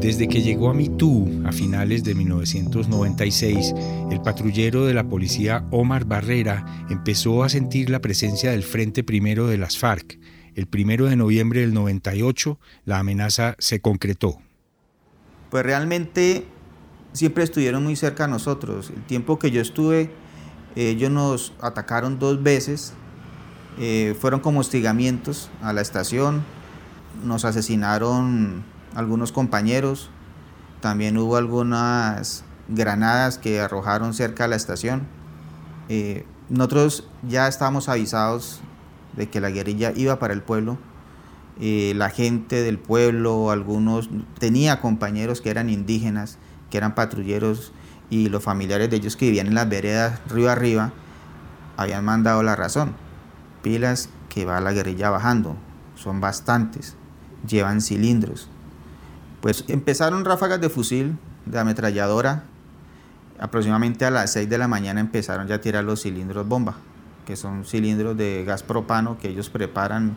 Desde que llegó a Mitú a finales de 1996, el patrullero de la policía Omar Barrera empezó a sentir la presencia del Frente Primero de las FARC. El primero de noviembre del 98, la amenaza se concretó. Pues realmente siempre estuvieron muy cerca a nosotros. El tiempo que yo estuve, ellos nos atacaron dos veces. Eh, fueron como hostigamientos a la estación. Nos asesinaron algunos compañeros. También hubo algunas granadas que arrojaron cerca de la estación. Eh, nosotros ya estábamos avisados de que la guerrilla iba para el pueblo. Eh, la gente del pueblo, algunos, tenía compañeros que eran indígenas, que eran patrulleros y los familiares de ellos que vivían en las veredas río arriba, habían mandado la razón. Pilas que va la guerrilla bajando, son bastantes, llevan cilindros. Pues empezaron ráfagas de fusil, de ametralladora. Aproximadamente a las 6 de la mañana empezaron ya a tirar los cilindros bomba, que son cilindros de gas propano que ellos preparan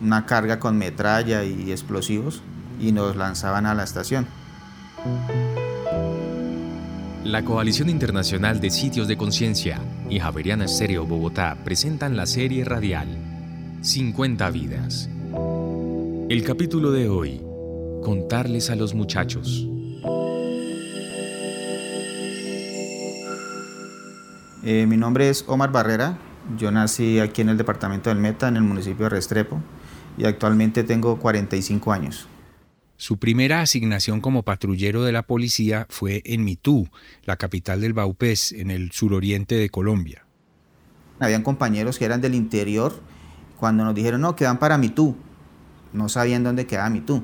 una carga con metralla y explosivos y nos lanzaban a la estación. La Coalición Internacional de Sitios de Conciencia y Javeriana Estéreo Bogotá presentan la serie radial 50 vidas. El capítulo de hoy, contarles a los muchachos. Eh, mi nombre es Omar Barrera, yo nací aquí en el departamento del Meta, en el municipio de Restrepo, y actualmente tengo 45 años. Su primera asignación como patrullero de la policía fue en Mitú, la capital del Baupés, en el suroriente de Colombia. Habían compañeros que eran del interior, cuando nos dijeron, no, quedan para Mitú, no sabían dónde quedaba Mitú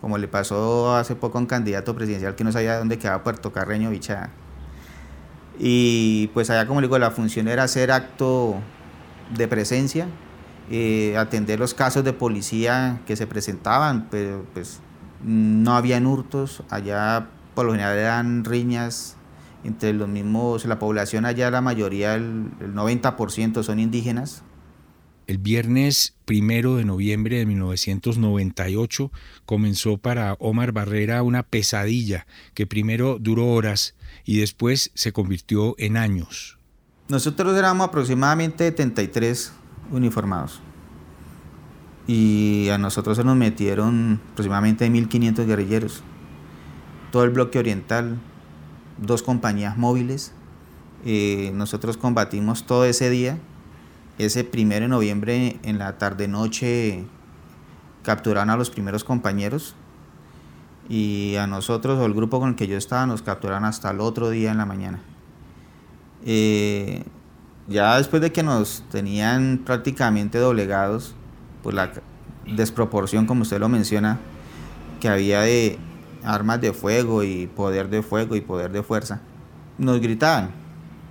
como le pasó hace poco a un candidato presidencial que no sabía dónde quedaba Puerto Carreño Bichada. Y pues allá, como le digo, la función era hacer acto de presencia, eh, atender los casos de policía que se presentaban, pero pues no habían hurtos, allá por lo general eran riñas entre los mismos, la población allá la mayoría, el, el 90% son indígenas, el viernes primero de noviembre de 1998 comenzó para Omar Barrera una pesadilla que primero duró horas y después se convirtió en años. Nosotros éramos aproximadamente 73 uniformados y a nosotros se nos metieron aproximadamente 1.500 guerrilleros. Todo el bloque oriental, dos compañías móviles. Eh, nosotros combatimos todo ese día ese primero de noviembre en la tarde-noche capturaron a los primeros compañeros y a nosotros o el grupo con el que yo estaba nos capturaron hasta el otro día en la mañana. Eh, ya después de que nos tenían prácticamente doblegados por la desproporción, como usted lo menciona, que había de armas de fuego y poder de fuego y poder de fuerza, nos gritaban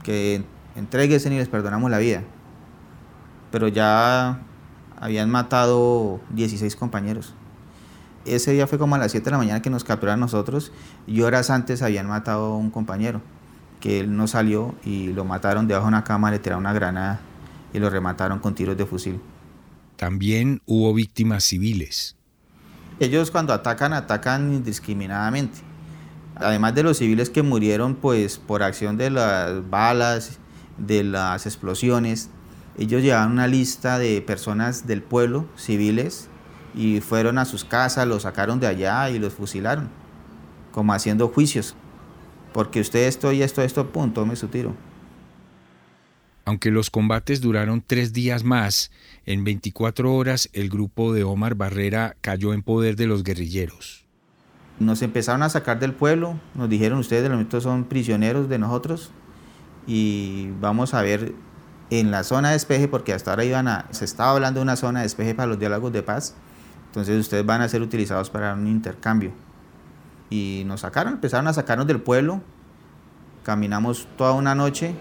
que entreguesen y les perdonamos la vida pero ya habían matado 16 compañeros. Ese día fue como a las 7 de la mañana que nos capturaron nosotros y horas antes habían matado a un compañero, que él no salió y lo mataron debajo de una cama, le tiraron una granada y lo remataron con tiros de fusil. También hubo víctimas civiles. Ellos cuando atacan, atacan indiscriminadamente. Además de los civiles que murieron pues por acción de las balas, de las explosiones, ellos llevaban una lista de personas del pueblo, civiles, y fueron a sus casas, los sacaron de allá y los fusilaron, como haciendo juicios. Porque usted esto y esto, esto, punto, tome su tiro. Aunque los combates duraron tres días más, en 24 horas el grupo de Omar Barrera cayó en poder de los guerrilleros. Nos empezaron a sacar del pueblo, nos dijeron ustedes de momento son prisioneros de nosotros y vamos a ver en la zona de despeje, porque hasta ahora iban a, se estaba hablando de una zona de despeje para los diálogos de paz, entonces ustedes van a ser utilizados para un intercambio. Y nos sacaron, empezaron a sacarnos del pueblo, caminamos toda una noche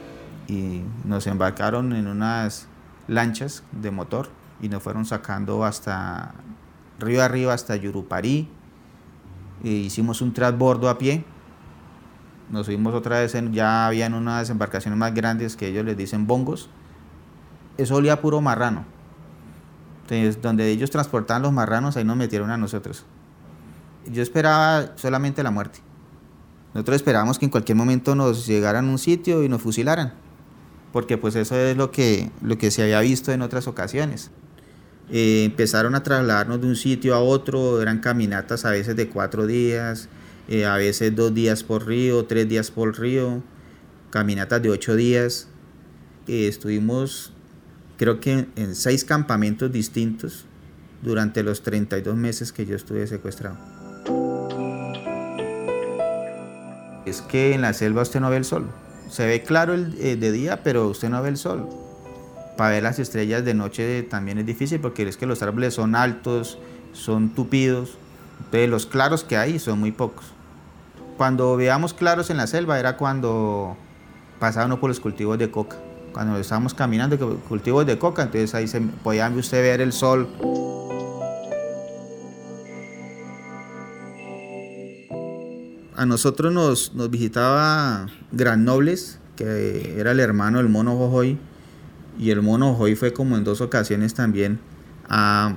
y nos embarcaron en unas lanchas de motor y nos fueron sacando hasta río arriba hasta Yuruparí. E hicimos un transbordo a pie. Nos subimos otra vez, en, ya habían unas embarcaciones más grandes que ellos les dicen bongos. Eso olía puro marrano. Entonces, donde ellos transportaban los marranos, ahí nos metieron a nosotros. Yo esperaba solamente la muerte. Nosotros esperábamos que en cualquier momento nos llegaran a un sitio y nos fusilaran, porque pues eso es lo que, lo que se había visto en otras ocasiones. Eh, empezaron a trasladarnos de un sitio a otro, eran caminatas a veces de cuatro días, eh, a veces dos días por río, tres días por río, caminatas de ocho días. Eh, estuvimos creo que en seis campamentos distintos durante los 32 meses que yo estuve secuestrado. Es que en la selva usted no ve el sol. Se ve claro el, de día, pero usted no ve el sol para ver las estrellas de noche también es difícil porque es que los árboles son altos, son tupidos, entonces los claros que hay son muy pocos. Cuando veíamos claros en la selva era cuando pasábamos por los cultivos de coca. Cuando estábamos caminando, cultivos de coca, entonces ahí se podía usted ver el sol. A nosotros nos, nos visitaba Gran Nobles, que era el hermano del mono Jojoy, y el mono hoy fue como en dos ocasiones también a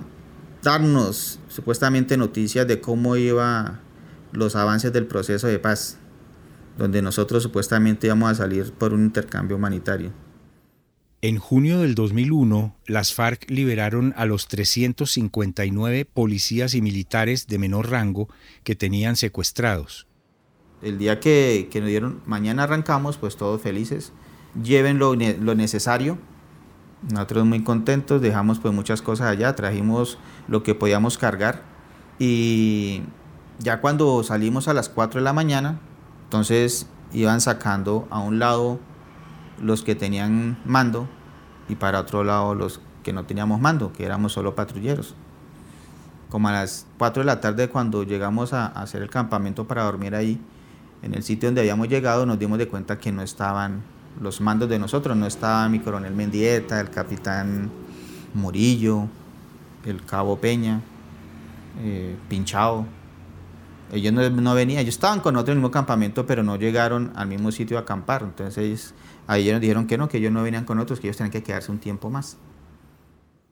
darnos supuestamente noticias de cómo iban los avances del proceso de paz, donde nosotros supuestamente íbamos a salir por un intercambio humanitario. En junio del 2001, las FARC liberaron a los 359 policías y militares de menor rango que tenían secuestrados. El día que, nos dieron, mañana arrancamos, pues todos felices, lleven lo, lo necesario. Nosotros muy contentos, dejamos pues muchas cosas allá, trajimos lo que podíamos cargar. Y ya cuando salimos a las 4 de la mañana, entonces iban sacando a un lado los que tenían mando y para otro lado los que no teníamos mando, que éramos solo patrulleros. Como a las 4 de la tarde cuando llegamos a, hacer el campamento para dormir ahí, en el sitio donde habíamos llegado nos dimos de cuenta que no estaban los mandos de nosotros. No estaba mi coronel Mendieta, el capitán Murillo, el cabo Peña, eh, Pinchao. Ellos no, venían, ellos estaban con otro en el mismo campamento, pero no llegaron al mismo sitio a acampar. Entonces ahí ellos nos dijeron que no, que ellos no venían con otros, que ellos tenían que quedarse un tiempo más.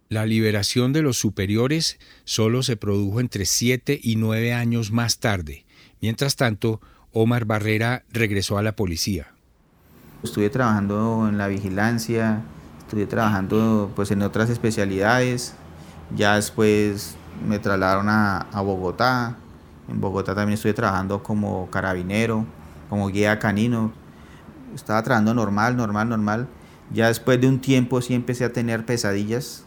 La liberación de los superiores solo se produjo entre siete y nueve años más tarde. Mientras tanto, Omar Barrera regresó a la policía. Estuve trabajando en la vigilancia, estuve trabajando pues en otras especialidades. Ya después me trasladaron a, a Bogotá. En Bogotá también estuve trabajando como carabinero, como guía canino. Estaba trabajando normal, normal, normal. Ya después de un tiempo sí empecé a tener pesadillas.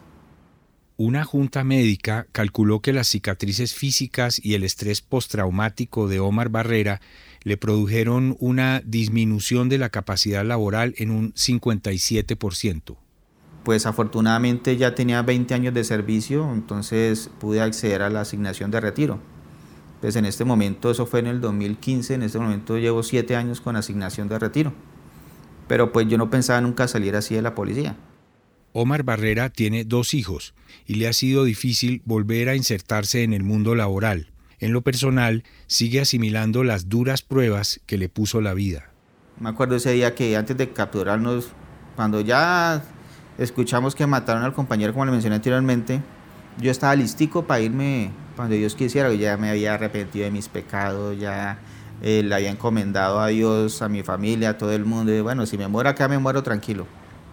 Una junta médica calculó que las cicatrices físicas y el estrés postraumático de Omar Barrera le produjeron una disminución de la capacidad laboral en un 57%. Pues afortunadamente ya tenía 20 años de servicio, entonces pude acceder a la asignación de retiro. Pues en este momento, eso fue en el 2015, en este momento llevo 7 años con asignación de retiro. Pero pues yo no pensaba nunca salir así de la policía. Omar Barrera tiene dos hijos y le ha sido difícil volver a insertarse en el mundo laboral en lo personal, sigue asimilando las duras pruebas que le puso la vida. Me acuerdo ese día que antes de capturarnos, cuando ya escuchamos que mataron al compañero, como le mencioné anteriormente, yo estaba listico para irme cuando Dios quisiera, ya me había arrepentido de mis pecados, ya eh, le había encomendado a Dios, a mi familia, a todo el mundo, y bueno, si me muero acá, me muero tranquilo.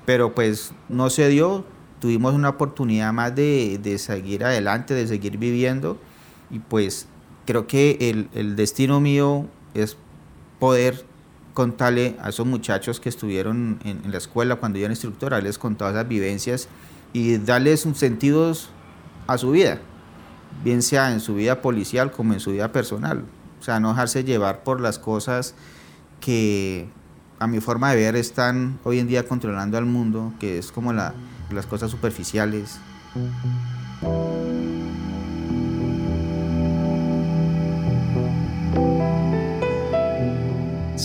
Pero pues no se dio, tuvimos una oportunidad más de, de seguir adelante, de seguir viviendo, y pues creo que el, destino mío es poder contarle a esos muchachos que estuvieron en, la escuela cuando yo era instructora, les contaba esas vivencias y darles un sentidos a su vida, bien sea en su vida policial como en su vida personal. O sea, no dejarse llevar por las cosas que a mi forma de ver están hoy en día controlando al mundo, que es como las cosas superficiales.